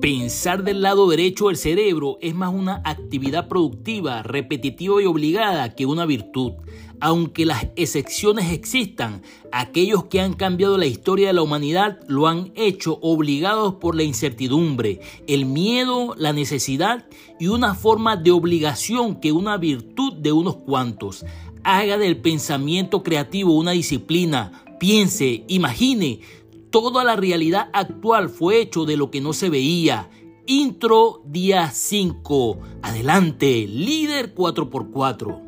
Pensar del lado derecho del cerebro es más una actividad productiva, repetitiva y obligada que una virtud. Aunque las excepciones existan, aquellos que han cambiado la historia de la humanidad lo han hecho obligados por la incertidumbre, el miedo, la necesidad y una forma de obligación que una virtud de unos cuantos. Haga del pensamiento creativo una disciplina, piense, imagine. Toda la realidad actual fue hecho de lo que no se veía. Intro día 5. Adelante, líder 4x4.